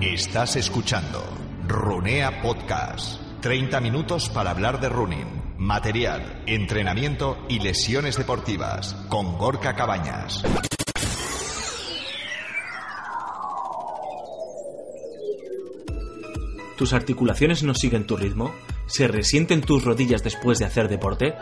Estás escuchando Runea Podcast. 30 minutos para hablar de running, material, entrenamiento y lesiones deportivas con Gorka Cabañas. ¿Tus articulaciones no siguen tu ritmo? ¿Se resienten tus rodillas después de hacer deporte?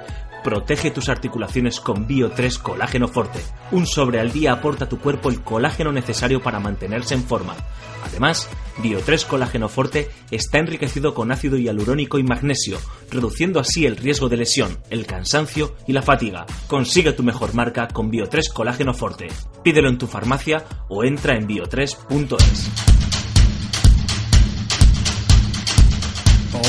Protege tus articulaciones con Bio 3 Colágeno Forte. Un sobre al día aporta a tu cuerpo el colágeno necesario para mantenerse en forma. Además, Bio 3 Colágeno Forte está enriquecido con ácido hialurónico y magnesio, reduciendo así el riesgo de lesión, el cansancio y la fatiga. Consigue tu mejor marca con Bio 3 Colágeno Forte. Pídelo en tu farmacia o entra en bio3.es.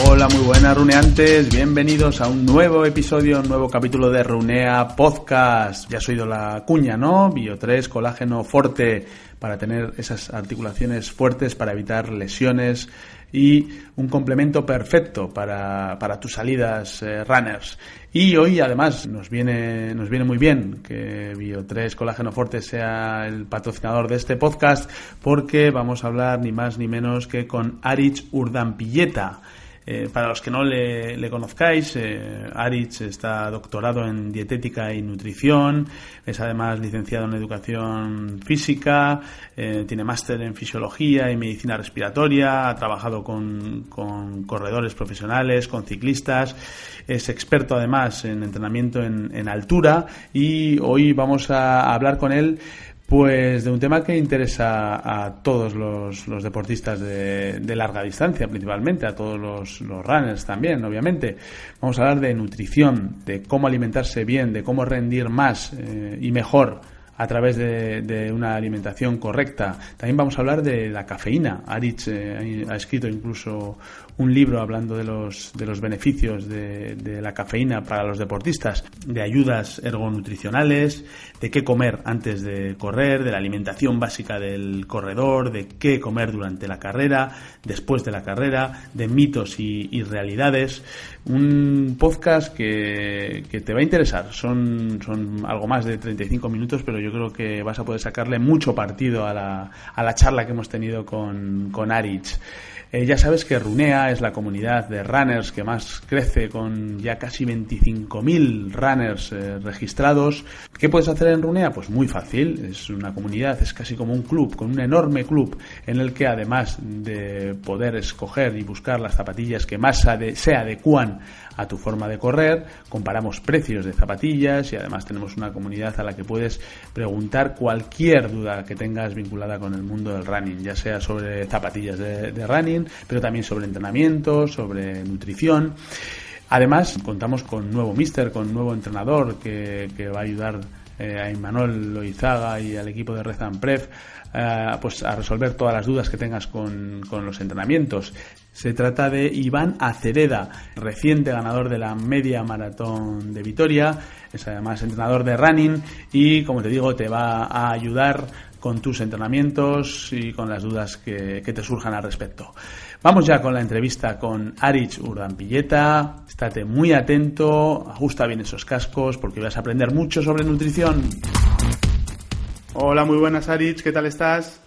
Hola, muy buenas runeantes, bienvenidos a un nuevo episodio, un nuevo capítulo de Runea Podcast. Ya has oído la cuña, ¿no? Bio 3, colágeno fuerte para tener esas articulaciones fuertes, para evitar lesiones y un complemento perfecto para, para tus salidas eh, runners. Y hoy además nos viene, nos viene muy bien que Bio3 Colágeno Forte sea el patrocinador de este podcast porque vamos a hablar ni más ni menos que con Arich Urdampilleta. Eh, para los que no le, conozcáis, eh, Aritz está doctorado en dietética y nutrición, es además licenciado en educación física, eh, tiene máster en fisiología y medicina respiratoria, ha trabajado con, corredores profesionales, con ciclistas, es experto además en entrenamiento en, en altura y hoy vamos a hablar con él pues de un tema que interesa a todos los, deportistas de, larga distancia, principalmente, a todos los, runners también, obviamente. Vamos a hablar de nutrición, de cómo alimentarse bien, de cómo rendir más eh, y mejor a través de, una alimentación correcta. También vamos a hablar de la cafeína. Aritz eh, ha escrito incluso un libro hablando de los, de los beneficios de, de, la cafeína para los deportistas, de ayudas ergonutricionales, de qué comer antes de correr, de la alimentación básica del corredor, de qué comer durante la carrera, después de la carrera, de mitos y, y realidades. Un podcast que, que, te va a interesar. Son, son algo más de 35 minutos, pero yo creo que vas a poder sacarle mucho partido a la, a la charla que hemos tenido con, con Aritz. Eh, ya sabes que Runea es la comunidad de runners que más crece con ya casi 25.000 runners eh, registrados. ¿Qué puedes hacer en Runea? Pues muy fácil. Es una comunidad, es casi como un club, con un enorme club en el que además de poder escoger y buscar las zapatillas que más se adecuan a tu forma de correr, comparamos precios de zapatillas y además tenemos una comunidad a la que puedes preguntar cualquier duda que tengas vinculada con el mundo del running, ya sea sobre zapatillas de, running, pero también sobre entrenamiento, sobre nutrición. Además, contamos con nuevo mister, con nuevo entrenador que, va a ayudar eh, a Imanol Loizaga y al equipo de Rezan Pref eh, pues a resolver todas las dudas que tengas con, con, los entrenamientos. Se trata de Iván Acereda, reciente ganador de la media maratón de Vitoria, es además entrenador de running y como te digo te va a ayudar con tus entrenamientos y con las dudas que, que te surjan al respecto. Vamos ya con la entrevista con Arich Urdampilleta. Estate muy atento, ajusta bien esos cascos porque vas a aprender mucho sobre nutrición. Hola, muy buenas, Aritz, ¿qué tal estás?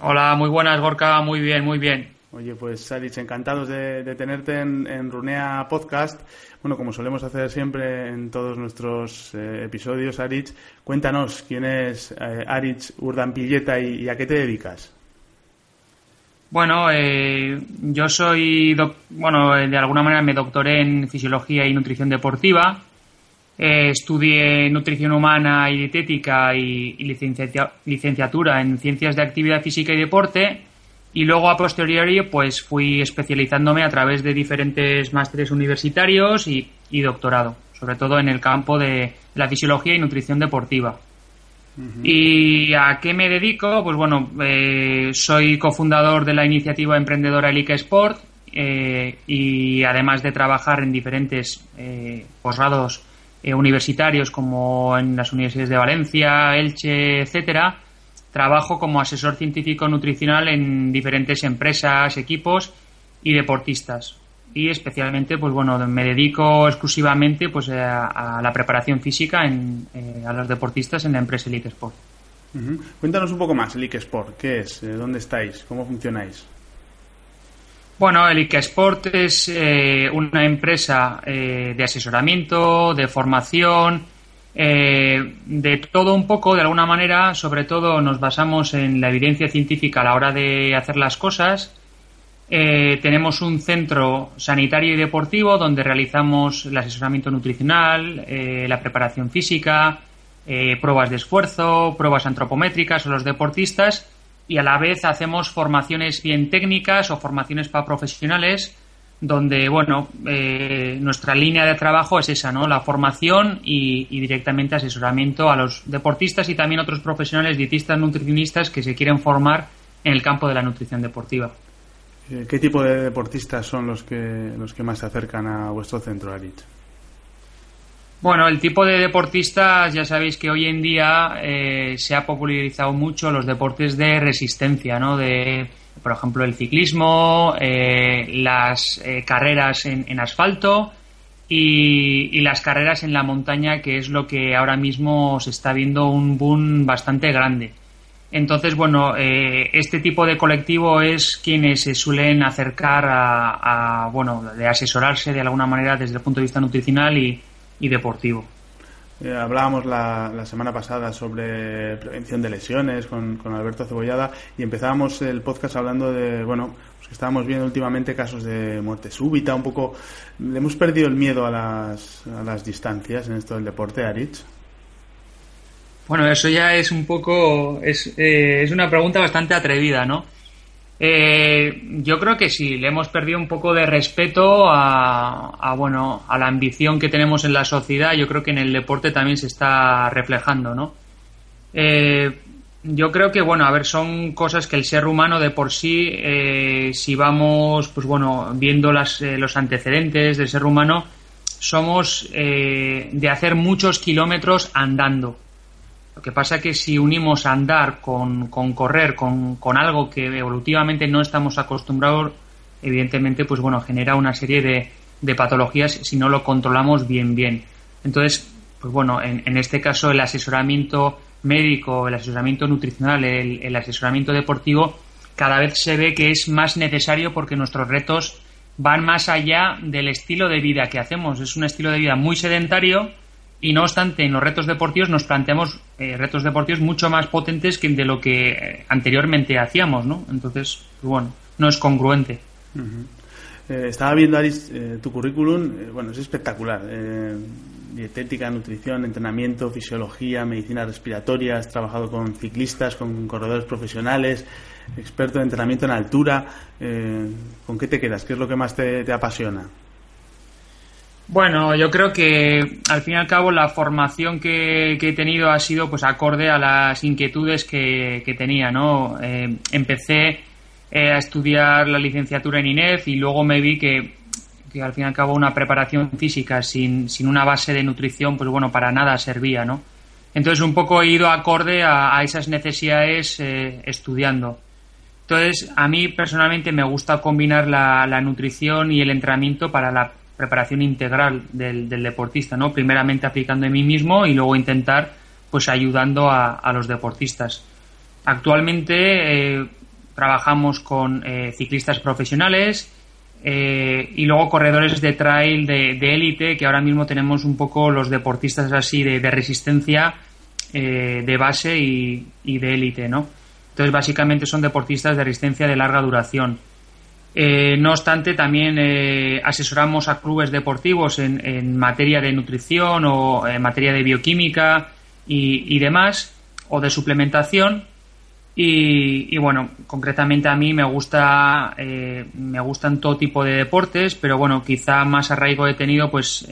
Hola, muy buenas, Gorka, muy bien, muy bien. Oye, pues Aritz, encantados de, tenerte en, Runea Podcast. Bueno, como solemos hacer siempre en todos nuestros eh, episodios, Aritz, cuéntanos quién es eh, Aritz Urdampilleta y, a qué te dedicas. Bueno, eh, yo soy, bueno, de alguna manera me doctoré en fisiología y nutrición deportiva eh, estudié nutrición humana y dietética y, licenciatura en ciencias de actividad física y deporte y luego a posteriori pues fui especializándome a través de diferentes másteres universitarios y, doctorado, sobre todo en el campo de la fisiología y nutrición deportiva. ¿Y a qué me dedico? Pues bueno, eh, soy cofundador de la iniciativa emprendedora Elika Sport eh, y además de trabajar en diferentes posgrados eh, universitarios como en las universidades de Valencia, Elche, etcétera, trabajo como asesor científico nutricional en diferentes empresas, equipos y deportistas. Y especialmente, pues bueno, me dedico exclusivamente pues a, la preparación física eh, a los deportistas en la empresa Elite Sport. Cuéntanos un poco más, el Sport, ¿qué es? ¿Dónde estáis? ¿Cómo funcionáis? Bueno, el Sport es eh, una empresa eh, de asesoramiento, de formación, eh, de todo un poco, de alguna manera, sobre todo nos basamos en la evidencia científica a la hora de hacer las cosas. tenemos un centro sanitario y deportivo donde realizamos el asesoramiento nutricional, la preparación física, pruebas de esfuerzo, pruebas antropométricas a los deportistas y a la vez hacemos formaciones bien técnicas o formaciones para profesionales donde, bueno, eh, nuestra línea de trabajo es esa, ¿no? La formación y, directamente asesoramiento a los deportistas y también otros profesionales, dietistas, nutricionistas que se quieren formar en el campo de la nutrición deportiva. Eh, ¿Qué tipo de deportistas son los que, los que más se acercan a vuestro centro, Arit? Bueno, el tipo de deportistas, ya sabéis que hoy en día eh, se ha popularizado mucho los deportes de resistencia, ¿no? De, por ejemplo, el ciclismo, eh, las eh, carreras en, asfalto y, las carreras en la montaña, que es lo que ahora mismo se está viendo un boom bastante grande. Entonces, bueno, este tipo de colectivo es quienes se suelen acercar a, a, bueno, de asesorarse de alguna manera desde el punto de vista nutricional y, y deportivo. Eh, hablábamos la, la, semana pasada sobre prevención de lesiones con, con, Alberto Cebollada y empezábamos el podcast hablando de, bueno, pues que estábamos viendo últimamente casos de muerte súbita, un poco... ¿Le hemos perdido el miedo a las, a las distancias en esto del deporte, Aritz? Bueno, eso ya es un poco... Es, eh, es una pregunta bastante atrevida, ¿no? Eh, yo creo que sí, le hemos perdido un poco de respeto a, bueno, a la ambición que tenemos en la sociedad. Yo creo que en el deporte también se está reflejando, ¿no? Eh, yo creo que, bueno, a ver, son cosas que el ser humano de por sí, eh, si vamos, pues bueno, viendo las, los antecedentes del ser humano, somos de hacer muchos kilómetros andando. Lo que pasa es que si unimos andar con, con correr, con, con, algo que evolutivamente no estamos acostumbrados, evidentemente, pues bueno, genera una serie de, de patologías si no lo controlamos bien, bien. Entonces, pues bueno, en, este caso el asesoramiento médico, el asesoramiento nutricional, el, el asesoramiento deportivo, cada vez se ve que es más necesario porque nuestros retos van más allá del estilo de vida que hacemos. Es un estilo de vida muy sedentario y no obstante en los retos deportivos nos planteamos eh, retos deportivos mucho más potentes que de lo que eh, anteriormente hacíamos, ¿no? Entonces, pues bueno, no es congruente. Eh, estaba viendo, Aris, tu currículum, bueno, es espectacular. dietética, nutrición, entrenamiento, fisiología, medicina respiratoria, has trabajado con ciclistas, con corredores profesionales, experto en entrenamiento en altura. ¿Con qué te quedas? ¿Qué es lo que más te apasiona? Bueno, yo creo que al fin y al cabo la formación que, he tenido ha sido pues acorde a las inquietudes que, tenía, ¿no? Eh, empecé eh, a estudiar la licenciatura en INEF y luego me vi que, al fin y al cabo una preparación física sin, sin, una base de nutrición, pues bueno, para nada servía, ¿no? Entonces un poco he ido acorde a, esas necesidades eh, estudiando. Entonces, a mí personalmente me gusta combinar la, la nutrición y el entrenamiento para la preparación integral del, deportista, ¿no? Primeramente aplicando en mí mismo y luego intentar, pues, ayudando a, los deportistas. Actualmente eh, trabajamos con eh, ciclistas profesionales eh, y luego corredores de trail de élite, que ahora mismo tenemos un poco los deportistas así de, resistencia de base y, y de élite, ¿no? Entonces, básicamente son deportistas de resistencia de larga duración. Eh, no obstante, también eh, asesoramos a clubes deportivos en, materia de nutrición o en materia de bioquímica y, demás, o de suplementación. Y, bueno, concretamente a mí me gusta eh, me gustan todo tipo de deportes, pero bueno, quizá más arraigo he tenido pues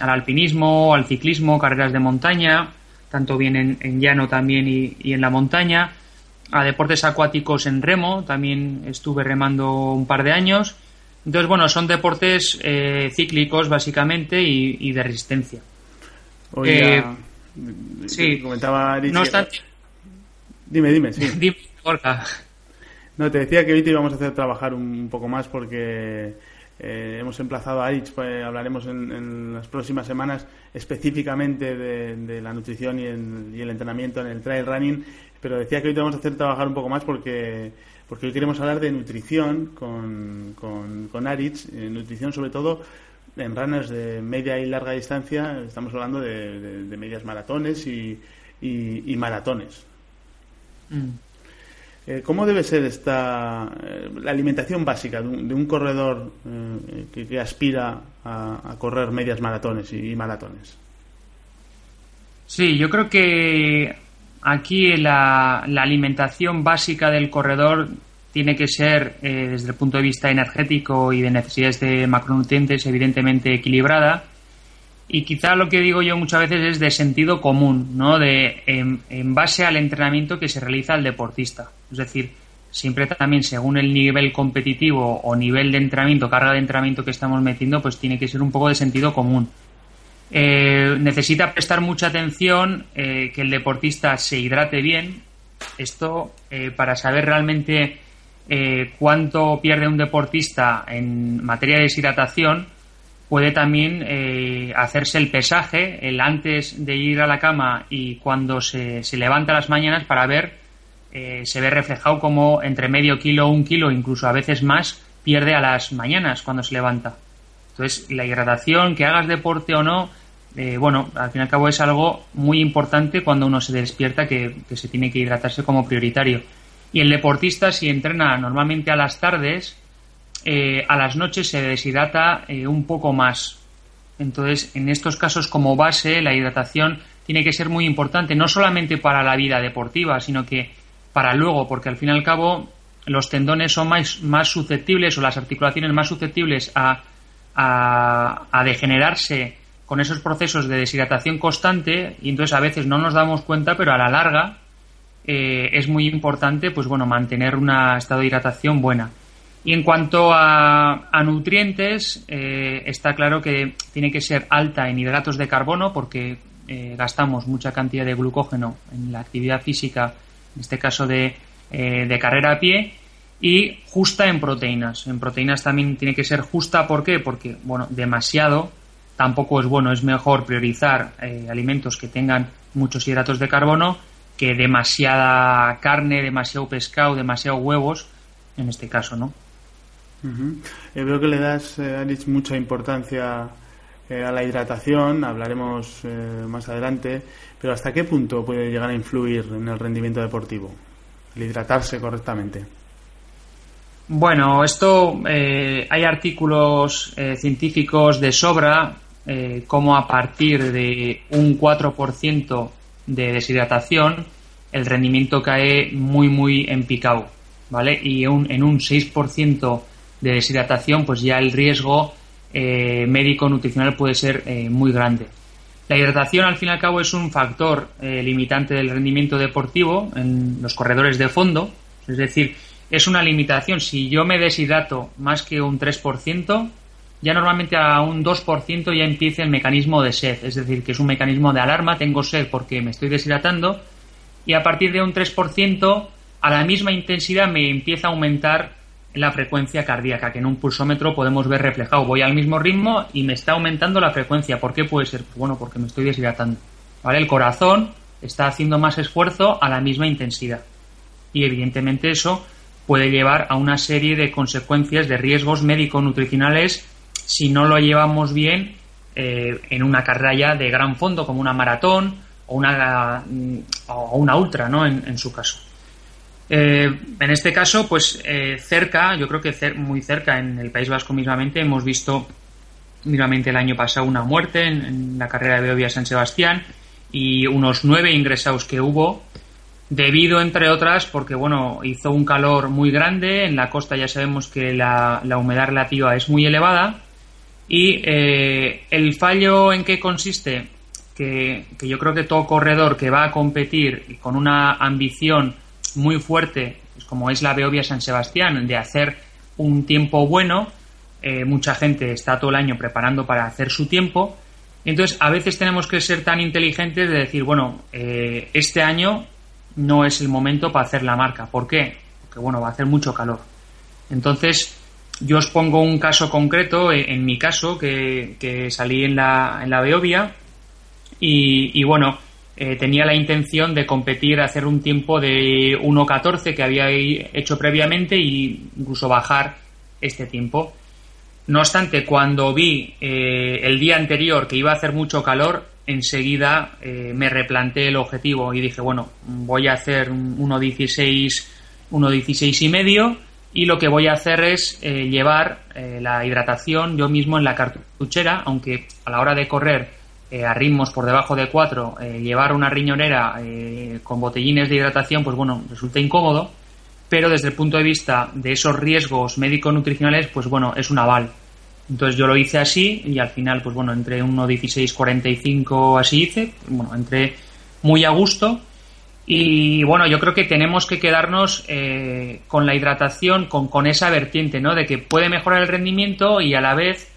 al alpinismo, al ciclismo, carreras de montaña, tanto bien en, llano también y en la montaña a deportes acuáticos en remo, también estuve remando un par de años. Entonces, bueno, son deportes eh, cíclicos básicamente y, de resistencia. Oye, eh, sí, comentaba no obstante, Dime, dime, sí. Dime, No, te decía que hoy te íbamos a hacer trabajar un poco más porque Eh, hemos emplazado a Aritz, pues, hablaremos en, las próximas semanas específicamente de, la nutrición y, el entrenamiento en el trail running, pero decía que hoy te vamos a hacer trabajar un poco más porque, porque hoy queremos hablar de nutrición con, con, con Aritz, eh, nutrición sobre todo en runners de media y larga distancia, estamos hablando de, medias maratones y, y, maratones. Mm. Eh, ¿Cómo debe ser esta eh, la alimentación básica de un, corredor eh, que, aspira a, correr medias maratones y, maratones? Sí, yo creo que aquí la, alimentación básica del corredor tiene que ser, desde el punto de vista energético y de necesidades de macronutrientes, evidentemente equilibrada y quizá lo que digo yo muchas veces es de sentido común, ¿no? De, en, base al entrenamiento que se realiza el deportista. Es decir, siempre también según el nivel competitivo o nivel de entrenamiento, carga de entrenamiento que estamos metiendo, pues tiene que ser un poco de sentido común. Eh, necesita prestar mucha atención eh, que el deportista se hidrate bien. Esto eh, para saber realmente cuánto pierde un deportista en materia de deshidratación puede también eh, hacerse el pesaje el antes de ir a la cama y cuando se, se levanta las mañanas para ver, eh, se ve reflejado como entre medio kilo, un kilo, incluso a veces más, pierde a las mañanas cuando se levanta. Entonces, la hidratación, que hagas deporte o no, eh, bueno, al fin y al cabo es algo muy importante cuando uno se despierta que, se tiene que hidratarse como prioritario. Y el deportista, si entrena normalmente a las tardes, eh, a las noches se deshidrata eh, un poco más. Entonces, en estos casos como base, la hidratación tiene que ser muy importante, no solamente para la vida deportiva, sino que para luego, porque al fin y al cabo los tendones son más, más susceptibles o las articulaciones más susceptibles a, a, degenerarse con esos procesos de deshidratación constante y entonces a veces no nos damos cuenta, pero a la larga eh, es muy importante pues bueno mantener un estado de hidratación buena. Y en cuanto a, nutrientes, eh, está claro que tiene que ser alta en hidratos de carbono porque eh, gastamos mucha cantidad de glucógeno en la actividad física, en este caso de, de, carrera a pie, y justa en proteínas. En proteínas también tiene que ser justa, ¿por qué? Porque, bueno, demasiado tampoco es bueno, es mejor priorizar alimentos que tengan muchos hidratos de carbono que demasiada carne, demasiado pescado, demasiado huevos, en este caso, ¿no? Yo veo que le das, eh, mucha importancia eh, a la hidratación, hablaremos eh, más adelante, pero ¿hasta qué punto puede llegar a influir en el rendimiento deportivo el hidratarse correctamente? Bueno, esto eh, hay artículos científicos de sobra como a partir de un 4% de deshidratación el rendimiento cae muy muy en picado, ¿vale? Y un, en un 6% de deshidratación, pues ya el riesgo eh, médico nutricional puede ser eh, muy grande. La hidratación, al fin y al cabo, es un factor eh, limitante del rendimiento deportivo en los corredores de fondo. Es decir, es una limitación. Si yo me deshidrato más que un 3%, ya normalmente a un 2% ya empieza el mecanismo de sed. Es decir, que es un mecanismo de alarma. Tengo sed porque me estoy deshidratando. Y a partir de un 3%, a la misma intensidad me empieza a aumentar la frecuencia cardíaca, que en un pulsómetro podemos ver reflejado. Voy al mismo ritmo y me está aumentando la frecuencia. ¿Por qué puede ser? Bueno, porque me estoy deshidratando. ¿Vale? El corazón está haciendo más esfuerzo a la misma intensidad. Y evidentemente eso puede llevar a una serie de consecuencias de riesgos médico-nutricionales si no lo llevamos bien eh, en una carrera de gran fondo como una maratón o una, mm, o una ultra, ¿no? en su caso. Eh, en este caso, pues eh, cerca, yo creo que muy cerca en el País Vasco mismamente, hemos visto mismamente el año pasado una muerte en, la carrera de Beovia San Sebastián y unos nueve ingresados que hubo debido, entre otras, porque bueno, hizo un calor muy grande, en la costa ya sabemos que la, humedad relativa es muy elevada y eh, el fallo en qué consiste, que, que yo creo que todo corredor que va a competir con una ambición muy fuerte, pues como es la Beovia San Sebastián, de hacer un tiempo bueno. Eh, mucha gente está todo el año preparando para hacer su tiempo. Entonces, a veces tenemos que ser tan inteligentes de decir, bueno, eh, este año no es el momento para hacer la marca. ¿Por qué? Porque, bueno, va a hacer mucho calor. Entonces, yo os pongo un caso concreto, eh, en, mi caso, que, salí en la, en la Beovia y, bueno, eh, tenía la intención de competir, hacer un tiempo de 1.14 que había hecho previamente e incluso bajar este tiempo. No obstante, cuando vi eh, el día anterior que iba a hacer mucho calor, enseguida me replanteé el objetivo y dije, bueno, voy a hacer 1.16, 1.16 y medio y lo que voy a hacer es eh, llevar eh, la hidratación yo mismo en la cartuchera, aunque a la hora de correr eh, a ritmos por debajo de 4, llevar una riñonera con botellines de hidratación, pues bueno, resulta incómodo, pero desde el punto de vista de esos riesgos médico-nutricionales, pues bueno, es un aval. Entonces yo lo hice así y al final, pues bueno, entre 1.16.45 así hice, bueno, entré muy a gusto y bueno, yo creo que tenemos que quedarnos eh, con la hidratación, con, con, esa vertiente, ¿no? De que puede mejorar el rendimiento y a la vez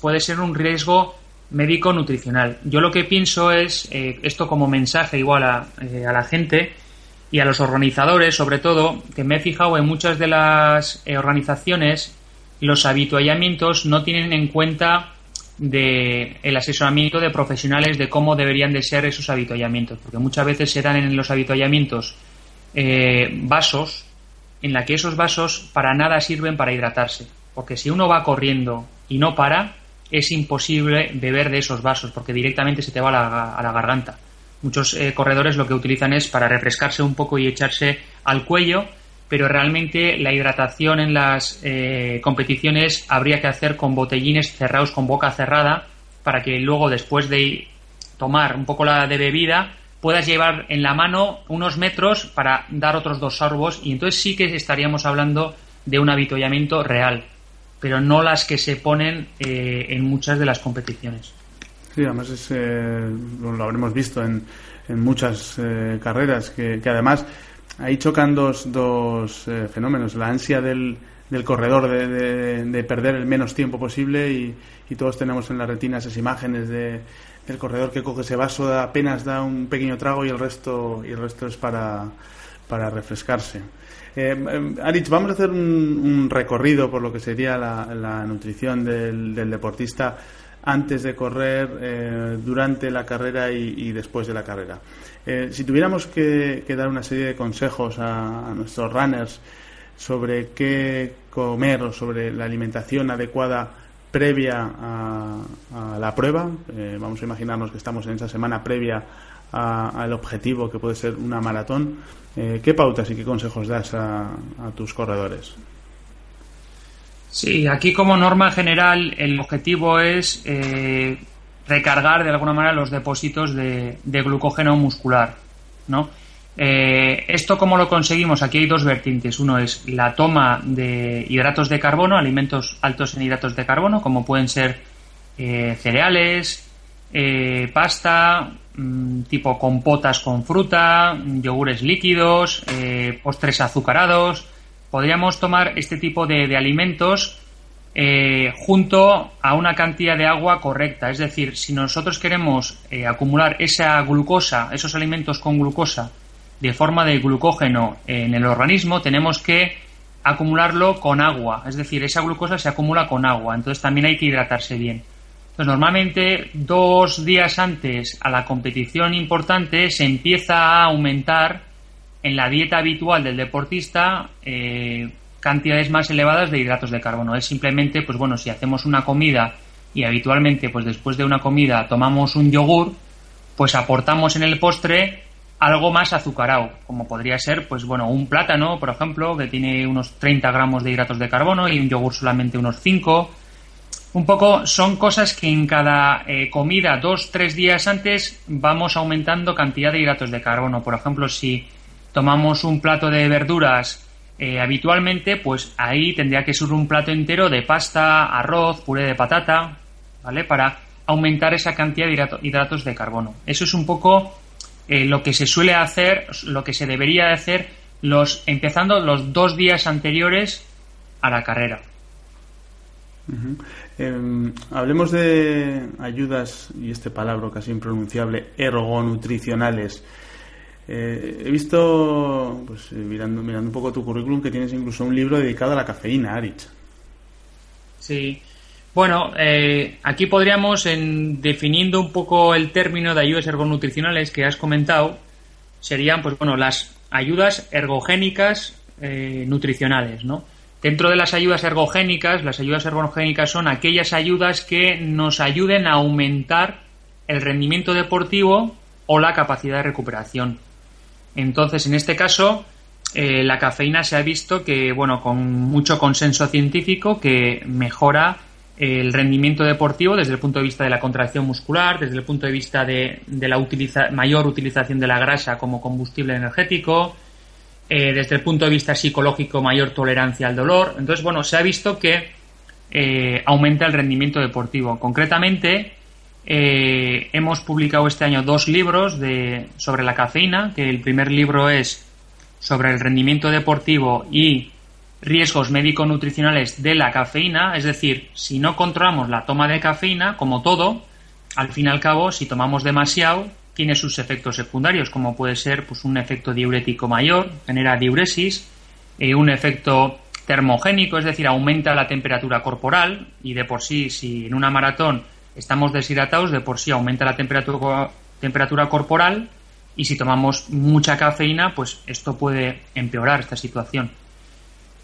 puede ser un riesgo médico-nutricional. Yo lo que pienso es, eh, esto como mensaje igual a, eh, a, la gente y a los organizadores, sobre todo, que me he fijado en muchas de las organizaciones, los habituallamientos no tienen en cuenta de el asesoramiento de profesionales de cómo deberían de ser esos habituallamientos, porque muchas veces se dan en los habituallamientos eh, vasos en la que esos vasos para nada sirven para hidratarse, porque si uno va corriendo y no para, es imposible beber de esos vasos, porque directamente se te va a la, garganta. Muchos eh, corredores lo que utilizan es para refrescarse un poco y echarse al cuello pero realmente la hidratación en las eh, competiciones habría que hacer con botellines cerrados con boca cerrada para que luego después de tomar un poco la de bebida puedas llevar en la mano unos metros para dar otros dos sorbos y entonces sí que estaríamos hablando de un avituallamiento real, pero no las que se ponen eh, en muchas de las competiciones. Sí, además eh, lo habremos visto en, muchas carreras que, que además ahí chocan dos, dos eh, fenómenos. La ansia del, del corredor de, de, perder el menos tiempo posible y, y, todos tenemos en la retina esas imágenes de, del corredor que coge ese vaso, apenas da un pequeño trago y el resto, y el resto es para, para refrescarse. Eh, eh vamos a hacer un, un, recorrido por lo que sería la, la nutrición del, del deportista antes de correr, eh, durante la carrera y, después de la carrera. Eh, si tuviéramos que, dar una serie de consejos a, nuestros runners sobre qué comer o sobre la alimentación adecuada previa a, la prueba, eh, vamos a imaginarnos que estamos en esa semana previa al objetivo que puede ser una maratón, ¿qué pautas y qué consejos das a tus corredores? Sí, aquí como norma general el objetivo es eh, recargar de alguna manera los depósitos de, glucógeno muscular, ¿no? Eh, ¿Esto cómo lo conseguimos? Aquí hay dos vertientes. Uno es la toma de hidratos de carbono, alimentos altos en hidratos de carbono, como pueden ser eh, cereales, pasta, mm, tipo compotas con fruta, yogures líquidos, postres azucarados, podríamos tomar este tipo de, alimentos eh, junto a una cantidad de agua correcta. Es decir, si nosotros queremos eh, acumular esa glucosa, esos alimentos con glucosa, de forma de glucógeno en el organismo, tenemos que acumularlo con agua. Es decir, esa glucosa se acumula con agua. Entonces también hay que hidratarse bien. Entonces, normalmente dos días antes a la competición importante se empieza a aumentar en la dieta habitual del deportista eh, cantidades más elevadas de hidratos de carbono. Es simplemente, pues bueno, si hacemos una comida y habitualmente, pues después de una comida tomamos un yogur, pues aportamos en el postre algo más azucarado, como podría ser, pues bueno, un plátano, por ejemplo, que tiene unos 30 gramos de hidratos de carbono y un yogur solamente unos 5. Un poco son cosas que en cada eh, comida, dos, tres días antes, vamos aumentando cantidad de hidratos de carbono. Por ejemplo, si tomamos un plato de verduras eh, habitualmente, pues ahí tendría que ser un plato entero de pasta, arroz, puré de patata, ¿vale? Para aumentar esa cantidad de hidratos de carbono. Eso es un poco eh, lo que se suele hacer, lo que se debería hacer los, empezando los dos días anteriores a la carrera. Em, hablemos de ayudas, y este palabra casi impronunciable, ergonutricionales. Eh, he visto, pues eh, mirando, mirando un poco tu currículum, que tienes incluso un libro dedicado a la cafeína, Arich. Sí. Bueno, eh, aquí podríamos, en definiendo un poco el término de ayudas ergonutricionales que has comentado, serían, pues bueno, las ayudas ergogénicas eh, nutricionales, ¿no? Dentro de las ayudas ergogénicas, las ayudas ergogénicas son aquellas ayudas que nos ayuden a aumentar el rendimiento deportivo o la capacidad de recuperación. Entonces, en este caso, eh, la cafeína se ha visto que, bueno, con mucho consenso científico, que mejora el rendimiento deportivo desde el punto de vista de la contracción muscular, desde el punto de vista de, la mayor utilización de la grasa como combustible energético, eh, desde el punto de vista psicológico, mayor tolerancia al dolor. Entonces, bueno, se ha visto que eh, aumenta el rendimiento deportivo. Concretamente, eh, hemos publicado este año dos libros de, sobre la cafeína, que el primer libro es sobre el rendimiento deportivo y riesgos médico-nutricionales de la cafeína, es decir, si no controlamos la toma de cafeína, como todo, al fin y al cabo, si tomamos demasiado, tiene sus efectos secundarios, como puede ser pues, un efecto diurético mayor, genera diuresis, eh, un efecto termogénico, es decir, aumenta la temperatura corporal y de por sí, si en una maratón estamos deshidratados, de por sí aumenta la temperatura, corporal y si tomamos mucha cafeína, pues esto puede empeorar esta situación.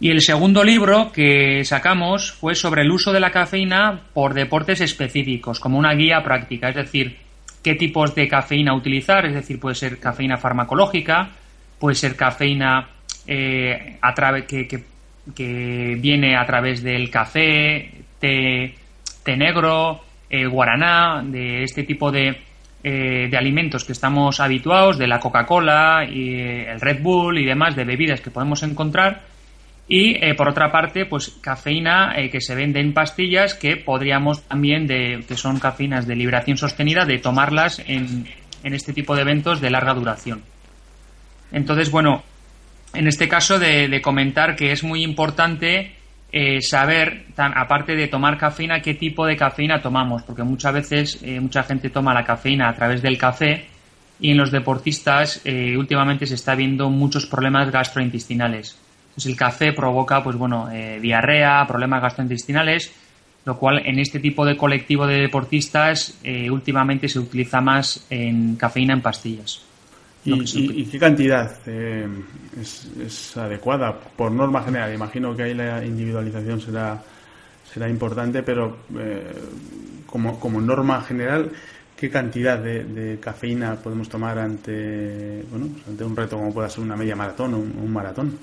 Y el segundo libro que sacamos fue sobre el uso de la cafeína por deportes específicos, como una guía práctica, es decir, qué tipos de cafeína utilizar, es decir, puede ser cafeína farmacológica, puede ser cafeína eh, a que, que, viene a través del café, té, negro, eh, guaraná, de este tipo de, eh, de alimentos que estamos habituados, de la Coca-Cola, y el Red Bull y demás, de bebidas que podemos encontrar y eh, por otra parte, pues cafeína eh, que se vende en pastillas que podríamos también, de, que son cafeínas de liberación sostenida, de tomarlas en, en este tipo de eventos de larga duración. Entonces, bueno, en este caso de, comentar que es muy importante eh, saber, tan, aparte de tomar cafeína, qué tipo de cafeína tomamos, porque muchas veces mucha gente toma la cafeína a través del café y en los deportistas últimamente se está viendo muchos problemas gastrointestinales. Pues el café provoca, pues bueno, eh, diarrea, problemas gastrointestinales, lo cual en este tipo de colectivo de deportistas eh, últimamente se utiliza más en cafeína en pastillas. ¿Y, qué cantidad eh, es, adecuada por norma general? Imagino que ahí la individualización será, será importante, pero como, como norma general, ¿qué cantidad de, cafeína podemos tomar ante, bueno, ante un reto como pueda ser una media maratón o un maratón?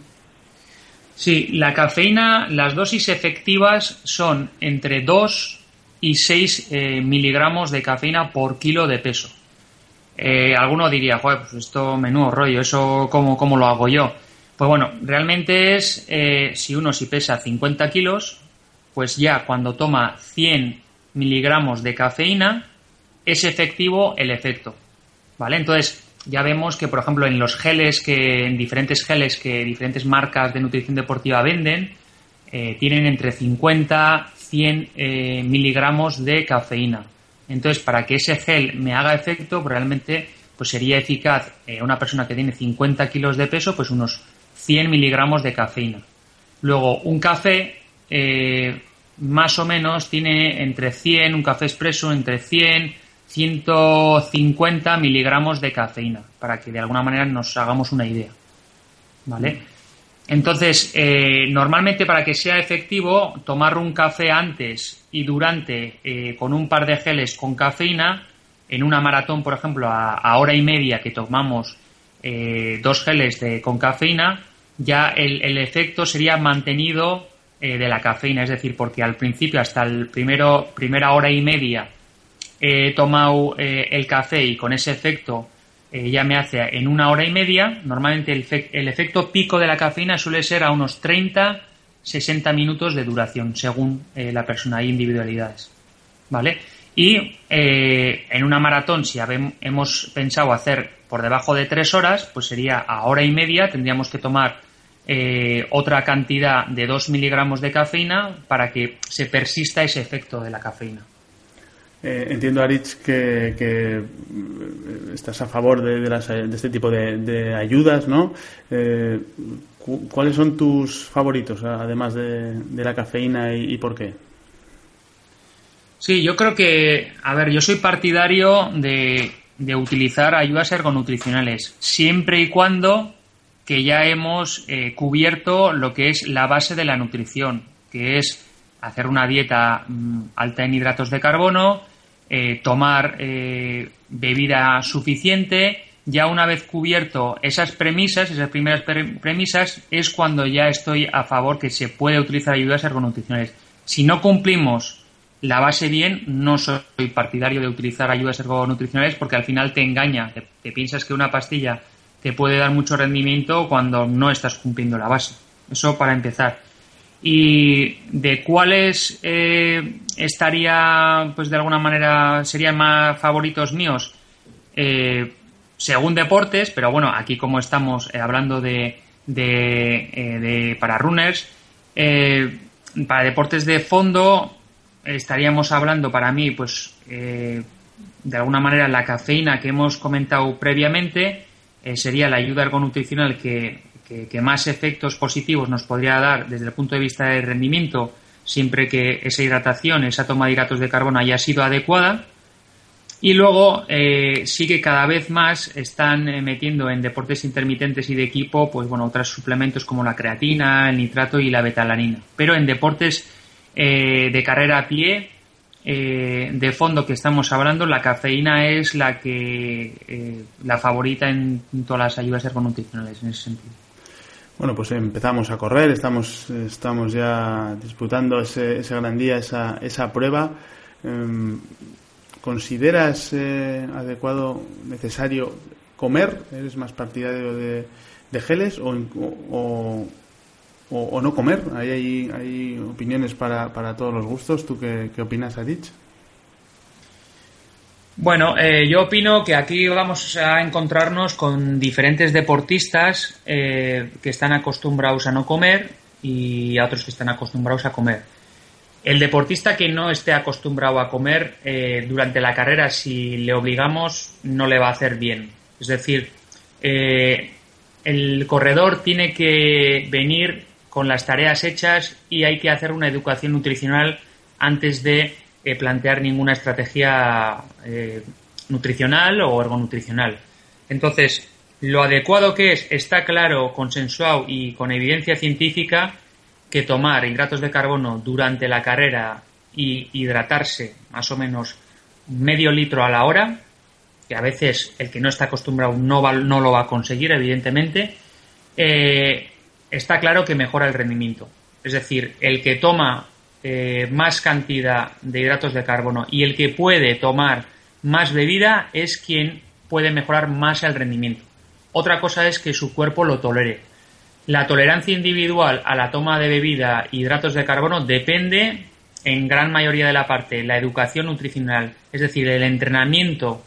Sí, la cafeína, las dosis efectivas son entre 2 y 6 eh, miligramos de cafeína por kilo de peso. Eh, alguno diría, joder, pues esto menudo rollo, ¿eso cómo, cómo lo hago yo? Pues bueno, realmente es, eh, si uno si pesa 50 kilos, pues ya cuando toma 100 miligramos de cafeína, es efectivo el efecto. ¿Vale? Entonces, ya vemos que, por ejemplo, en los geles que, en diferentes geles que diferentes marcas de nutrición deportiva venden, eh, tienen entre 50 100 eh, miligramos de cafeína. Entonces, para que ese gel me haga efecto, realmente pues sería eficaz eh, una persona que tiene 50 kilos de peso, pues unos 100 miligramos de cafeína. Luego, un café más o menos tiene entre 100, un café expreso entre 100 150 miligramos de cafeína, para que de alguna manera nos hagamos una idea. ¿Vale? Entonces, eh, normalmente para que sea efectivo, tomar un café antes y durante eh, con un par de geles con cafeína, en una maratón, por ejemplo, a, hora y media que tomamos eh, dos geles de, con cafeína, ya el, efecto sería mantenido de la cafeína, es decir, porque al principio, hasta el primero, primera hora y media, he tomado eh, el café y con ese efecto eh, ya me hace en una hora y media. Normalmente el, efecto pico de la cafeína suele ser a unos 30, 60 minutos de duración, según eh, la persona. Hay individualidades. ¿Vale? Y en una maratón, si hemos pensado hacer por debajo de 3 horas, pues sería a hora y media, tendríamos que tomar otra cantidad de 2 miligramos de cafeína para que se persista ese efecto de la cafeína. Eh, entiendo, Aritz, que, eh, estás a favor de, de, este tipo de, ayudas, ¿no? ¿Cuáles son tus favoritos, además de, la cafeína y, por qué? Sí, yo creo que, a ver, yo soy partidario de, de utilizar ayudas ergonutricionales, siempre y cuando que ya hemos eh, cubierto lo que es la base de la nutrición, que es hacer una dieta mm, alta en hidratos de carbono, eh, tomar eh, bebida suficiente. Ya una vez cubierto esas premisas, esas primeras premisas, es cuando ya estoy a favor que se puede utilizar ayudas ergonutricionales. Si no cumplimos la base bien, no soy partidario de utilizar ayudas ergonutricionales porque al final te engaña, te piensas que una pastilla te puede dar mucho rendimiento cuando no estás cumpliendo la base. Eso para empezar. Y de cuáles eh, estaría, pues de alguna manera, serían más favoritos míos, eh, según deportes, pero bueno, aquí como estamos eh, hablando de, de, para runners, para deportes de fondo, estaríamos hablando para mí, pues de alguna manera la cafeína que hemos comentado previamente, eh, sería la ayuda ergonutricional que, que, más efectos positivos nos podría dar desde el punto de vista del rendimiento, siempre que esa hidratación, esa toma de hidratos de carbono haya sido adecuada. Y luego eh, sí que cada vez más están eh, metiendo en deportes intermitentes y de equipo, pues bueno, otros suplementos como la creatina, el nitrato y la betalanina. Pero en deportes de carrera a pie, eh, de fondo que estamos hablando, la cafeína es la que eh, la favorita en todas las ayudas ergonutricionales en ese sentido. Bueno, pues empezamos a correr, estamos, estamos ya disputando ese, ese gran día, esa, esa prueba. ¿Consideras eh, adecuado, necesario comer? ¿Eres más partidario de, de geles o, o, no comer. Ahí hay, hay opiniones para, para, todos los gustos. ¿Tú qué, qué opinas, Adich? Bueno, eh, yo opino que aquí vamos a encontrarnos con diferentes deportistas eh, que están acostumbrados a no comer y a otros que están acostumbrados a comer. El deportista que no esté acostumbrado a comer eh, durante la carrera, si le obligamos, no le va a hacer bien. Es decir, el corredor tiene que venir con las tareas hechas y hay que hacer una educación nutricional antes de eh, plantear ninguna estrategia eh, nutricional o ergonutricional. Entonces, lo adecuado que es, está claro, consensuado y con evidencia científica que tomar hidratos de carbono durante la carrera y hidratarse más o menos medio litro a la hora, que a veces el que no está acostumbrado no, no lo va a conseguir, evidentemente, eh, está claro que mejora el rendimiento. Es decir, el que toma eh, más cantidad de hidratos de carbono y el que puede tomar más bebida es quien puede mejorar más el rendimiento. Otra cosa es que su cuerpo lo tolere. La tolerancia individual a la toma de bebida hidratos de carbono depende en gran mayoría de la parte la educación nutricional, es decir, el entrenamiento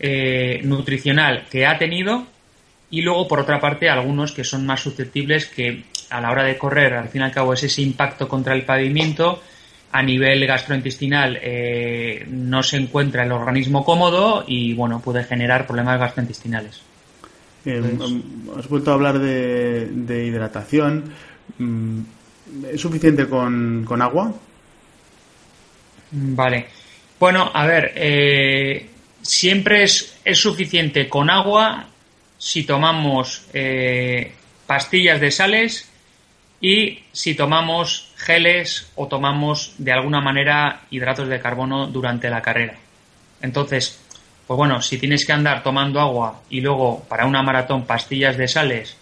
eh, nutricional que ha tenido y luego, por otra parte, algunos que son más susceptibles que a la hora de correr, al fin y al cabo, es ese impacto contra el pavimento. A nivel gastrointestinal eh, no se encuentra el organismo cómodo y bueno puede generar problemas gastrointestinales. Eh, mm, has vuelto a hablar de, hidratación. Mm, ¿Es suficiente con, agua? Vale. Bueno, a ver, eh, siempre es, es suficiente con agua si tomamos eh, pastillas de sales y si tomamos geles o tomamos de alguna manera hidratos de carbono durante la carrera. Entonces, pues bueno, si tienes que andar tomando agua y luego para una maratón pastillas de sales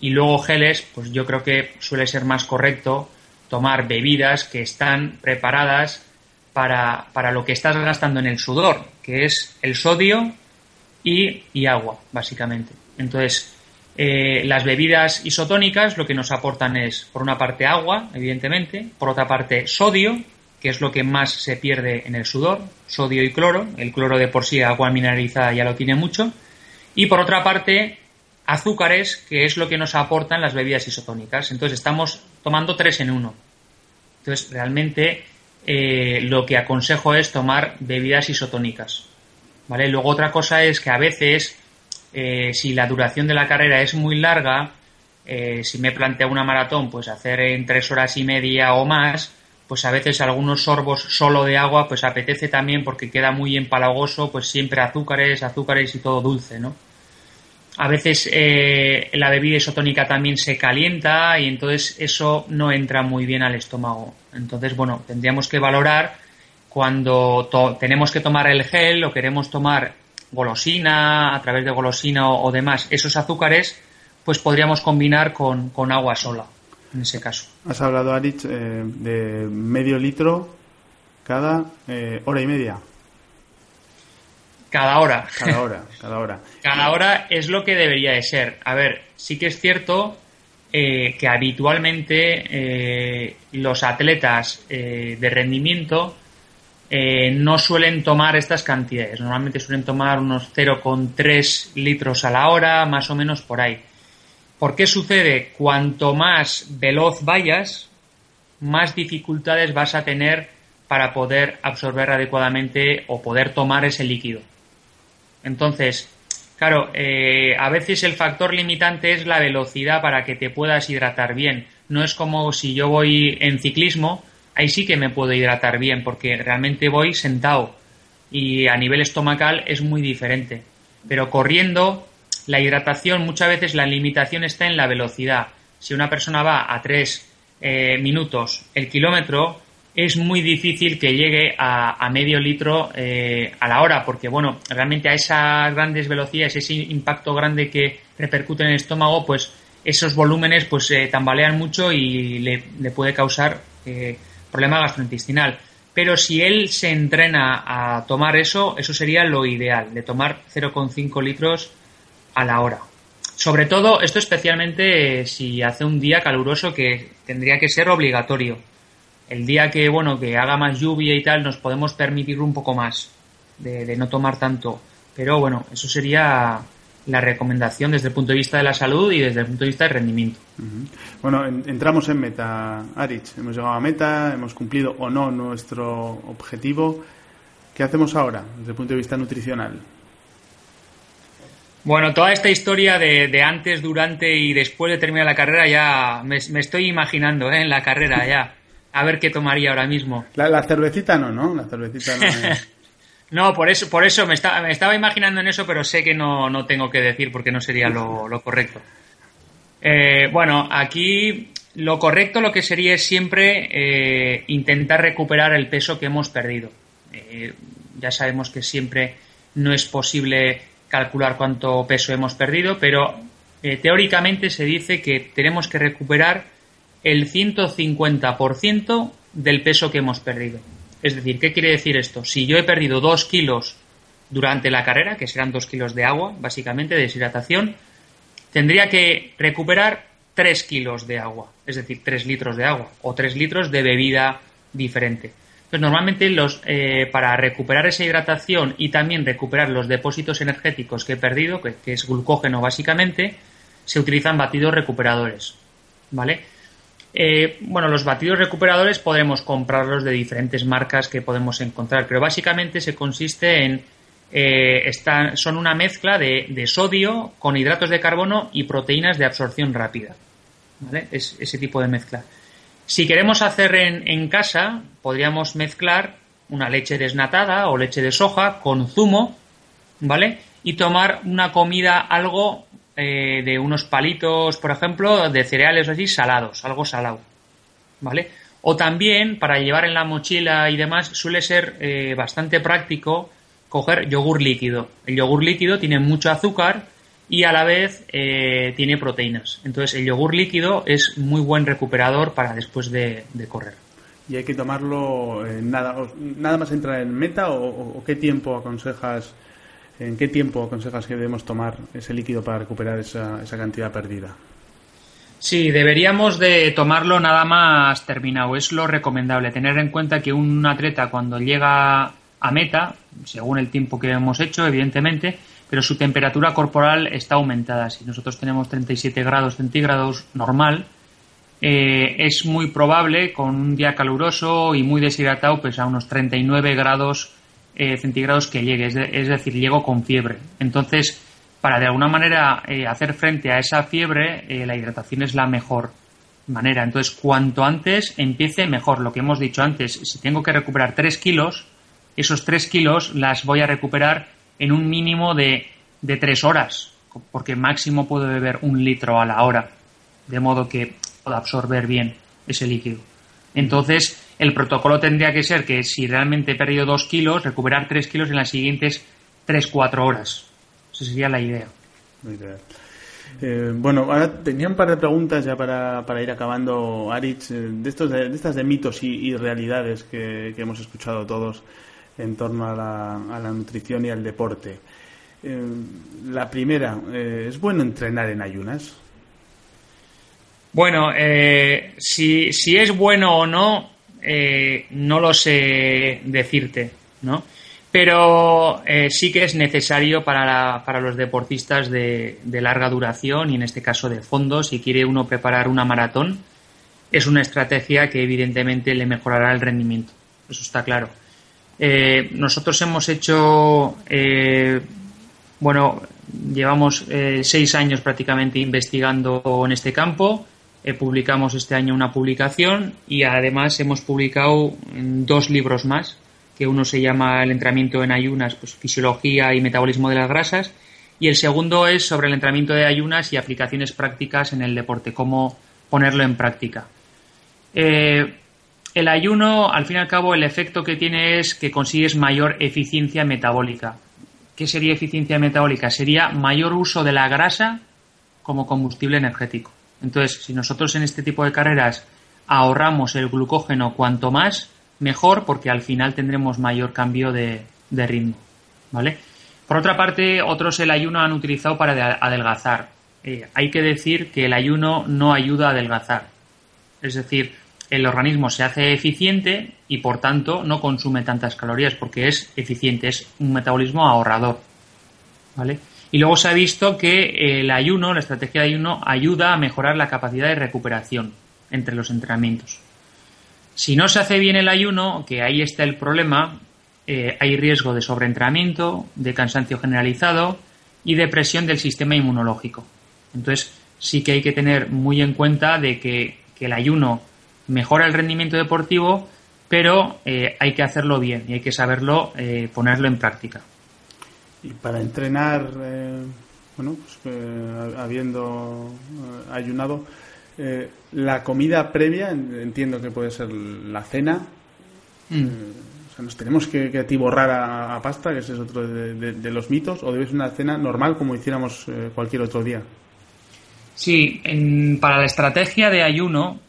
y luego geles, pues yo creo que suele ser más correcto tomar bebidas que están preparadas para, para lo que estás gastando en el sudor, que es el sodio y, agua, básicamente. Entonces, eh, las bebidas isotónicas lo que nos aportan es, por una parte, agua, evidentemente, por otra parte, sodio, que es lo que más se pierde en el sudor, sodio y cloro. El cloro de por sí, agua mineralizada, ya lo tiene mucho. Y por otra parte, azúcares, que es lo que nos aportan las bebidas isotónicas. Entonces, estamos tomando tres en uno. Entonces, realmente, eh, lo que aconsejo es tomar bebidas isotónicas. Luego otra cosa es que a veces, eh, si la duración de la carrera es muy larga, eh, si me planteo una maratón, pues hacer en tres horas y media o más, pues a veces algunos sorbos solo de agua, pues apetece también porque queda muy empalagoso, pues siempre azúcares, azúcares y todo dulce, ¿no? A veces eh, la bebida isotónica también se calienta y entonces eso no entra muy bien al estómago. Entonces, bueno, tendríamos que valorar cuando tenemos que tomar el gel o queremos tomar golosina, a través de golosina o, demás, esos azúcares, pues podríamos combinar con, con agua sola en ese caso. Has hablado, Aritz, eh, de medio litro cada eh, hora y media. Cada hora. Cada hora, cada hora. cada hora es lo que debería de ser. A ver, sí que es cierto eh, que habitualmente los atletas de rendimiento no suelen tomar estas cantidades. Normalmente suelen tomar unos 0,3 litros a la hora, más o menos por ahí. ¿Por qué sucede? Cuanto más veloz vayas, más dificultades vas a tener para poder absorber adecuadamente o poder tomar ese líquido. Entonces, claro, eh, a veces el factor limitante es la velocidad para que te puedas hidratar bien. No es como si yo voy en ciclismo, ahí sí que me puedo hidratar bien porque realmente voy sentado y a nivel estomacal es muy diferente. Pero corriendo la hidratación muchas veces la limitación está en la velocidad. Si una persona va a 3 eh, minutos el kilómetro, es muy difícil que llegue a, medio litro eh, a la hora, porque bueno, realmente a esas grandes velocidades, ese impacto grande que repercute en el estómago, pues esos volúmenes pues se tambalean mucho y le, le puede causar eh, problema gastrointestinal. Pero si él se entrena a tomar eso, eso sería lo ideal, de tomar 0,5 litros a la hora. Sobre todo, esto especialmente eh, si hace un día caluroso que tendría que ser obligatorio. El día que, bueno, que haga más lluvia y tal, nos podemos permitir un poco más de, no tomar tanto. Pero bueno, eso sería la recomendación desde el punto de vista de la salud y desde el punto de vista del rendimiento. Bueno, entramos en meta, Arich. Hemos llegado a meta, hemos cumplido o no nuestro objetivo. ¿Qué hacemos ahora desde el punto de vista nutricional? Bueno, toda esta historia de, antes, durante y después de terminar la carrera ya me, estoy imaginando ¿eh? en la carrera ya. A ver qué tomaría ahora mismo. La, cervecita no, ¿no? La cervecita no. no, por eso, por eso me, me, estaba imaginando en eso, pero sé que no, no tengo que decir porque no sería lo, correcto. Eh, bueno, aquí lo correcto lo que sería es siempre eh, intentar recuperar el peso que hemos perdido. Eh, ya sabemos que siempre no es posible calcular cuánto peso hemos perdido, pero eh, teóricamente se dice que tenemos que recuperar el 150% del peso que hemos perdido. Es decir, ¿qué quiere decir esto? Si yo he perdido 2 kilos durante la carrera, que serán 2 kilos de agua, básicamente, de deshidratación, tendría que recuperar 3 kilos de agua, es decir, 3 litros de agua o 3 litros de bebida diferente. Pues normalmente los, eh, para recuperar esa hidratación y también recuperar los depósitos energéticos que he perdido, que, es glucógeno básicamente, se utilizan batidos recuperadores. ¿Vale? Eh, bueno, los batidos recuperadores podemos comprarlos de diferentes marcas que podemos encontrar, pero básicamente se consiste en eh, son una mezcla de, de, sodio con hidratos de carbono y proteínas de absorción rápida. ¿Vale? Es ese tipo de mezcla. Si queremos hacer en, casa, podríamos mezclar una leche desnatada o leche de soja con zumo, ¿vale? Y tomar una comida algo eh, de unos palitos, por ejemplo, de cereales o así, salados, algo salado, ¿vale? O también, para llevar en la mochila y demás, suele ser eh, bastante práctico coger yogur líquido. El yogur líquido tiene mucho azúcar y a la vez eh, tiene proteínas. Entonces el yogur líquido es muy buen recuperador para después de, correr. ¿Y hay que tomarlo eh, nada, nada más entrar en meta o, qué tiempo aconsejas, en qué tiempo aconsejas que debemos tomar ese líquido para recuperar esa, esa cantidad perdida? Sí, deberíamos de tomarlo nada más terminado. Es lo recomendable. Tener en cuenta que un atleta cuando llega a meta, según el tiempo que hemos hecho, evidentemente, pero su temperatura corporal está aumentada. Si nosotros tenemos 37 grados centígrados normal, eh, es muy probable con un día caluroso y muy deshidratado, pues a unos 39 grados eh, centígrados que llegue, es, decir, llego con fiebre. Entonces, para de alguna manera eh, hacer frente a esa fiebre, la hidratación es la mejor. manera. Entonces, cuanto antes empiece, mejor. Lo que hemos dicho antes, si tengo que recuperar 3 kilos, esos 3 kilos las voy a recuperar en un mínimo de, de 3 horas, porque máximo puedo beber un litro a la hora, de modo que pueda absorber bien ese líquido. Entonces, el protocolo tendría que ser que si realmente he perdido 2 kilos, recuperar 3 kilos en las siguientes 3-4 horas. Esa sería la idea. Eh, bueno, ahora tenía un par de preguntas ya para, para ir acabando, Aritz, eh, de, estos de, estas de mitos y, realidades que, hemos escuchado todos en torno a la, a la nutrición y al deporte. Eh, la primera, ¿es bueno entrenar en ayunas? Bueno, si, si, es bueno o no, no lo sé decirte, ¿no? pero eh, sí que es necesario para, para los deportistas de, larga duración y en este caso de fondo, si quiere uno preparar una maratón, es una estrategia que evidentemente le mejorará el rendimiento, eso está claro. Eh, nosotros hemos hecho, eh, bueno, llevamos seis años prácticamente investigando en este campo, publicamos este año una publicación y además hemos publicado dos libros más que uno se llama el entrenamiento en ayunas, pues fisiología y metabolismo de las grasas, y el segundo es sobre el entrenamiento de ayunas y aplicaciones prácticas en el deporte, cómo ponerlo en práctica. Eh, el ayuno, al fin y al cabo, el efecto que tiene es que consigues mayor eficiencia metabólica. ¿Qué sería eficiencia metabólica? Sería mayor uso de la grasa como combustible energético. Entonces, si nosotros en este tipo de carreras ahorramos el glucógeno cuanto más, mejor porque al final tendremos mayor cambio de, ritmo. ¿Vale? Por otra parte, otros el ayuno han utilizado para adelgazar. Eh, hay que decir que el ayuno no ayuda a adelgazar. Es decir, el organismo se hace eficiente y por tanto no consume tantas calorías porque es eficiente, es un metabolismo ahorrador. ¿Vale? Y luego se ha visto que el ayuno, la estrategia de ayuno, ayuda a mejorar la capacidad de recuperación entre los entrenamientos. Si no se hace bien el ayuno, que ahí está el problema, eh, hay riesgo de sobreentrenamiento, de cansancio generalizado y de presión del sistema inmunológico. Entonces, sí que hay que tener muy en cuenta de que, el ayuno mejora el rendimiento deportivo, pero eh, hay que hacerlo bien y hay que saberlo eh, ponerlo en práctica. Y para entrenar, bueno, pues, habiendo ayunado, eh, la comida previa, entiendo que puede ser la cena. Mm. Eh, o sea, nos tenemos que, atiborrar a, pasta, que ese es otro de, los mitos, o debe ser una cena normal como hiciéramos eh, cualquier otro día. Sí, para la estrategia de ayuno,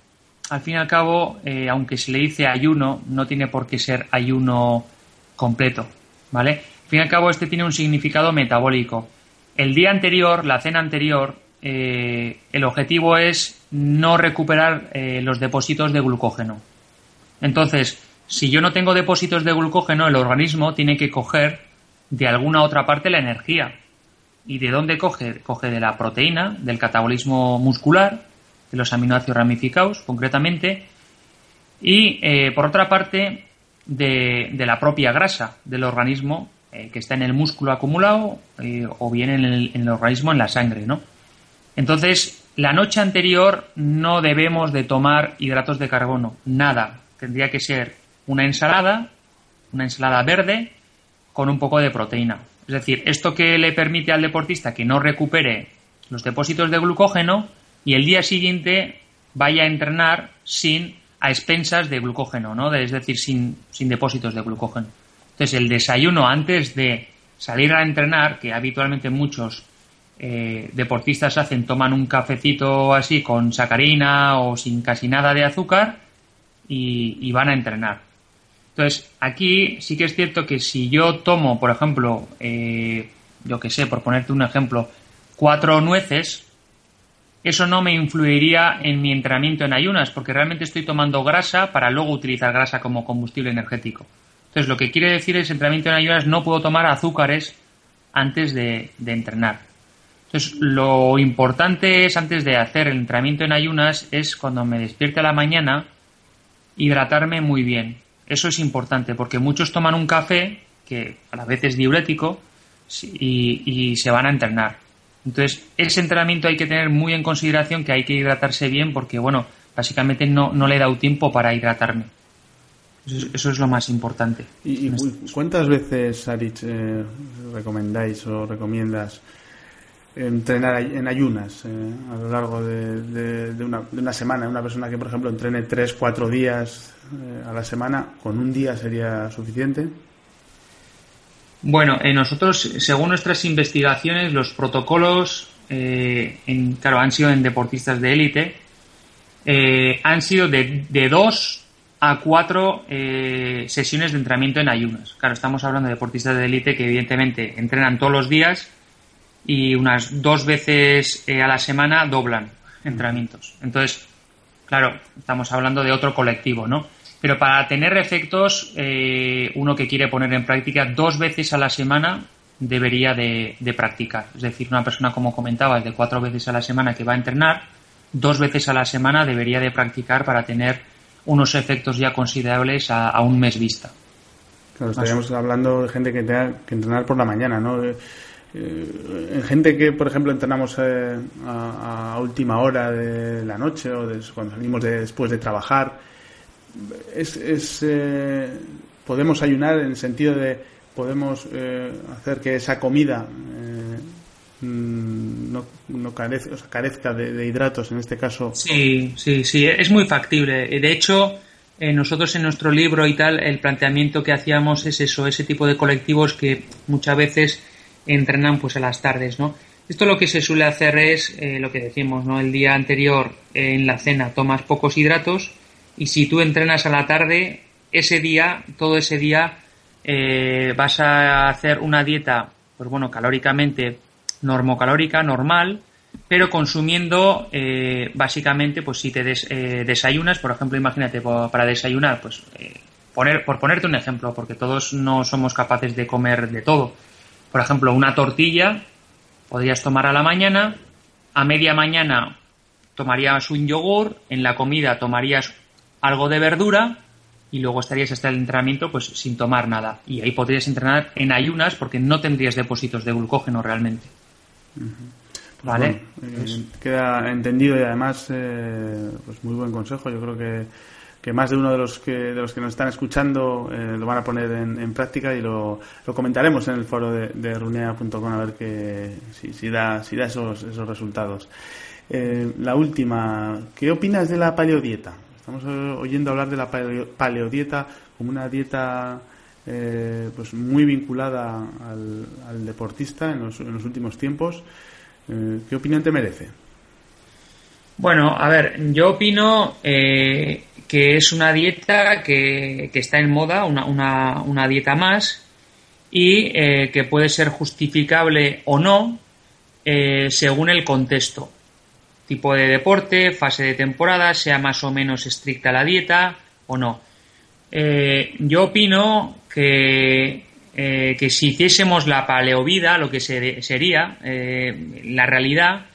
al fin y al cabo, aunque se le dice ayuno, no tiene por qué ser ayuno completo, ¿vale? Al fin y al cabo, este tiene un significado metabólico. El día anterior, la cena anterior, eh, el objetivo es no recuperar eh, los depósitos de glucógeno. Entonces, si yo no tengo depósitos de glucógeno, el organismo tiene que coger de alguna otra parte la energía. ¿Y de dónde coge? Coge de la proteína, del catabolismo muscular, de los aminoácidos ramificados, concretamente, y eh, por otra parte de, la propia grasa del organismo que está en el músculo acumulado o bien en el, en el organismo, en la sangre, ¿no? Entonces, la noche anterior no debemos de tomar hidratos de carbono, nada. Tendría que ser una ensalada, una ensalada verde con un poco de proteína. Es decir, esto que le permite al deportista que no recupere los depósitos de glucógeno y el día siguiente vaya a entrenar sin a expensas de glucógeno, ¿no? Es decir, sin, sin depósitos de glucógeno. Entonces, el desayuno antes de salir a entrenar, que habitualmente muchos eh, deportistas hacen, toman un cafecito así con sacarina o sin casi nada de azúcar y, van a entrenar. Entonces, aquí sí que es cierto que si yo tomo, por ejemplo, eh, yo que sé, por ponerte un ejemplo, cuatro nueces, eso no me influiría en mi entrenamiento en ayunas, porque realmente estoy tomando grasa para luego utilizar grasa como combustible energético. Entonces, lo que quiere decir es entrenamiento en ayunas no puedo tomar azúcares antes de entrenar. Entonces, lo importante es, antes de hacer el entrenamiento en ayunas, es cuando me despierte a la mañana, hidratarme muy bien. Eso es importante, porque muchos toman un café, que a la vez es diurético, y, se van a entrenar. Entonces, ese entrenamiento hay que tener muy en consideración que hay que hidratarse bien, porque, bueno, básicamente no, no le he dado tiempo para hidratarme. Eso es, lo más importante. ¿Y, este cuántas veces, Arich, eh, recomendáis o recomiendas entrenar en ayunas eh, a lo largo de, una, de, una, semana? Una persona que, por ejemplo, entrene tres, cuatro días eh, a la semana, ¿con un día sería suficiente? Bueno, nosotros, según nuestras investigaciones, los protocolos, en, claro, han sido en deportistas de élite, han sido de, de dos a cuatro eh, sesiones de entrenamiento en ayunas. Claro, estamos hablando de deportistas de élite que evidentemente entrenan todos los días y unas dos veces eh, a la semana doblan entrenamientos. Entonces, claro, estamos hablando de otro colectivo, ¿no? Pero para tener efectos, eh, uno que quiere poner en práctica dos veces a la semana debería de, de practicar. Es decir, una persona, como comentaba, de cuatro veces a la semana que va a entrenar, dos veces a la semana debería de practicar para tener unos efectos ya considerables a, un mes vista. Claro, estaríamos hablando de gente que tenga que entrenar por la mañana, ¿no? Eh, eh, en gente que, por ejemplo, entrenamos eh, a, última hora de la noche o cuando salimos después de trabajar, es, es podemos ayunar en el sentido de podemos hacer que esa comida Mm, no, no carezca de, hidratos en este caso. Sí, sí, sí, es muy factible. De hecho, eh, nosotros en nuestro libro y tal, el planteamiento que hacíamos es eso, ese tipo de colectivos que muchas veces entrenan pues a las tardes, ¿no? Esto lo que se suele hacer es eh, lo que decimos, ¿no? El día anterior en la cena tomas pocos hidratos y si tú entrenas a la tarde, ese día, todo ese día, eh, vas a hacer una dieta, pues bueno, calóricamente normocalórica normal, pero consumiendo eh, básicamente, pues si te eh, desayunas, por ejemplo, imagínate para desayunar, pues eh, poner, por ponerte un ejemplo, porque todos no somos capaces de comer de todo. Por ejemplo, una tortilla podrías tomar a la mañana, a media mañana tomarías un yogur, en la comida tomarías algo de verdura y luego estarías hasta el entrenamiento pues sin tomar nada. Y ahí podrías entrenar en ayunas porque no tendrías depósitos de glucógeno realmente. Vale. Eh, queda entendido y además, eh, pues muy buen consejo. Yo creo que, que, más de uno de los que, de los que nos están escuchando eh, lo van a poner en, práctica y lo, lo, comentaremos en el foro de, de runea.com a ver que, si, si, da, si da esos, esos resultados. la última, ¿qué opinas de la paleodieta? Estamos oyendo hablar de la paleodieta como una dieta eh, pues muy vinculada al, deportista en los, últimos tiempos. Eh, ¿Qué opinión te merece? Bueno, a ver, yo opino eh, que es una dieta que, está en moda, una, dieta más, y que puede ser justificable o no según el contexto. Tipo de deporte, fase de temporada, sea más o menos estricta la dieta o no. yo opino que, eh, que si hiciésemos la paleovida, lo que sería eh, la realidad,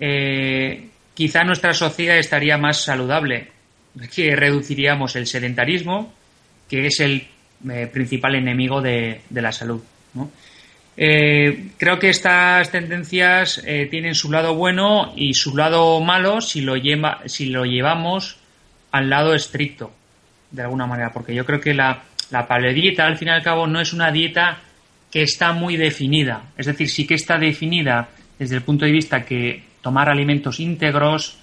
eh, quizá nuestra sociedad estaría más saludable, que reduciríamos el sedentarismo, que es el principal enemigo de, la salud. Creo que estas tendencias tienen su lado bueno y su lado malo si lo, lleva, si lo llevamos al lado estricto, de alguna manera, porque yo creo que la, la paleodieta, al fin y al cabo, no es una dieta que está muy definida. Es decir, sí que está definida desde el punto de vista que tomar alimentos íntegros,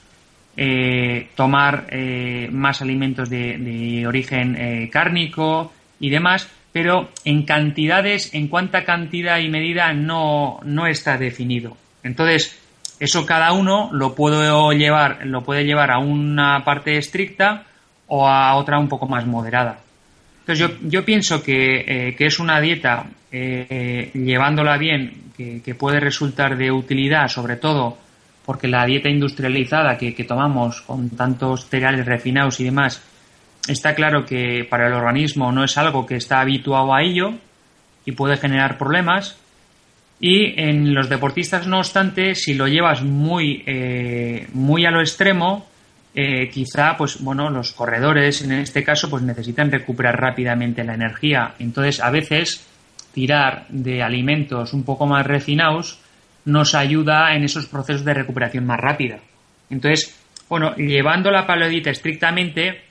eh, tomar eh, más alimentos de, origen eh, cárnico y demás, pero en cantidades, en cuánta cantidad y medida no, no está definido. Entonces, eso cada uno lo puede llevar, lo puede llevar a una parte estricta o a otra un poco más moderada. Entonces yo, yo pienso que, eh, que, es una dieta, eh, llevándola bien, que, puede resultar de utilidad, sobre todo porque la dieta industrializada que, tomamos con tantos cereales refinados y demás, está claro que para el organismo no es algo que está habituado a ello y puede generar problemas. Y en los deportistas, no obstante, si lo llevas muy, eh, muy a lo extremo, eh, quizá pues bueno los corredores en este caso pues necesitan recuperar rápidamente la energía entonces a veces tirar de alimentos un poco más refinados nos ayuda en esos procesos de recuperación más rápida entonces Bueno, llevando la paleodieta estrictamente,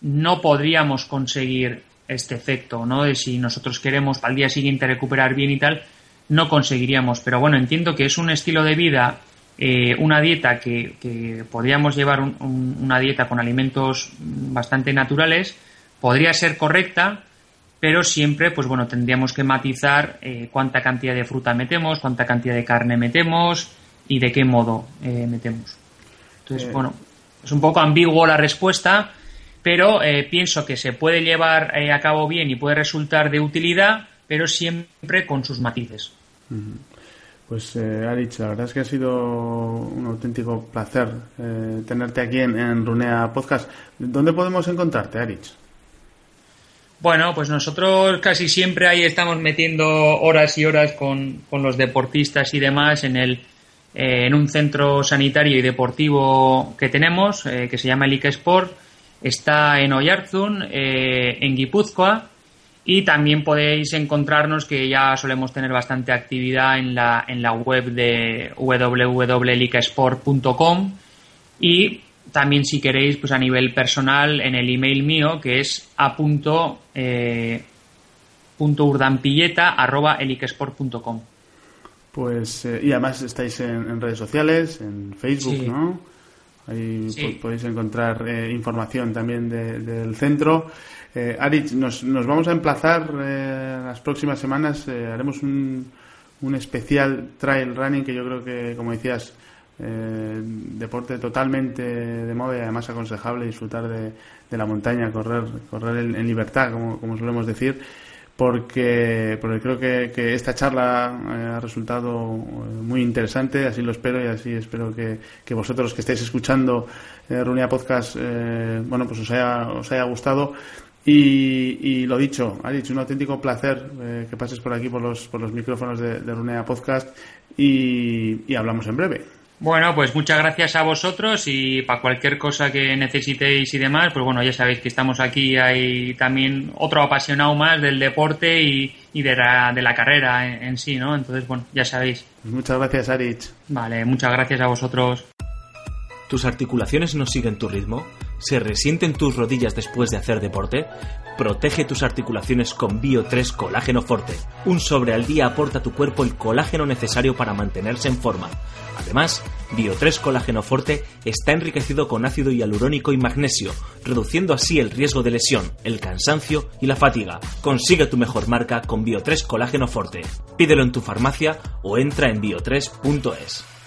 no podríamos conseguir este efecto, ¿no? De si nosotros queremos al día siguiente recuperar bien y tal, no conseguiríamos. Pero bueno, entiendo que es un estilo de vida, eh, una dieta que, podríamos llevar una dieta con alimentos bastante naturales, podría ser correcta, pero siempre, pues bueno, tendríamos que matizar eh, cuánta cantidad de fruta metemos, cuánta cantidad de carne metemos y de qué modo eh, metemos. Entonces, bueno, es un poco ambiguo la respuesta, pero pienso que se puede llevar a cabo bien y puede resultar de utilidad, pero siempre con sus matices. Pues eh, Arich, la verdad es que ha sido un auténtico placer eh, tenerte aquí en, Runea Podcast. ¿Dónde podemos encontrarte, Arich? Bueno, pues nosotros casi siempre ahí estamos metiendo horas y horas con, los deportistas y demás en el eh, en un centro sanitario y deportivo que tenemos, eh, que se llama el Sport. Está en Oyarzun, en Guipúzcoa, y también podéis encontrarnos que ya solemos tener bastante actividad en la, en la web de www.licasport.com y también si queréis pues a nivel personal en el email mío que es a punto, eh, pues eh, y además estáis en, redes sociales en Facebook no ahí podéis encontrar eh, información también del centro eh, Aritz, nos, nos, vamos a emplazar eh, las próximas semanas. Eh, haremos un, un, especial trail running que yo creo que, como decías, eh, deporte totalmente de moda y además aconsejable disfrutar de, de la montaña, correr, correr en, libertad, como, como, solemos decir. Porque, porque creo que, esta charla ha resultado muy interesante, así lo espero y así espero que, que vosotros que estáis escuchando eh, Runia Podcast, bueno, pues os haya, gustado. Y, lo dicho, ha dicho un auténtico placer eh, que pases por aquí por los, por los micrófonos de Runea Podcast y, hablamos en breve. Bueno, pues muchas gracias a vosotros y para cualquier cosa que necesitéis y demás, pues bueno, ya sabéis que estamos aquí, hay también otro apasionado más del deporte y, de, la, de la carrera en, sí, ¿no? Entonces, bueno, ya sabéis. Pues muchas gracias, Arich. Vale, muchas gracias a vosotros. ¿Tus articulaciones no siguen tu ritmo? ¿Se resienten tus rodillas después de hacer deporte? Protege tus articulaciones con Bio 3 Colágeno Forte. Un sobre al día aporta a tu cuerpo el colágeno necesario para mantenerse en forma. Además, Bio 3 Colágeno Forte está enriquecido con ácido hialurónico y magnesio, reduciendo así el riesgo de lesión, el cansancio y la fatiga. Consigue tu mejor marca con Bio 3 Colágeno Forte. Pídelo en tu farmacia o entra en bio3.es.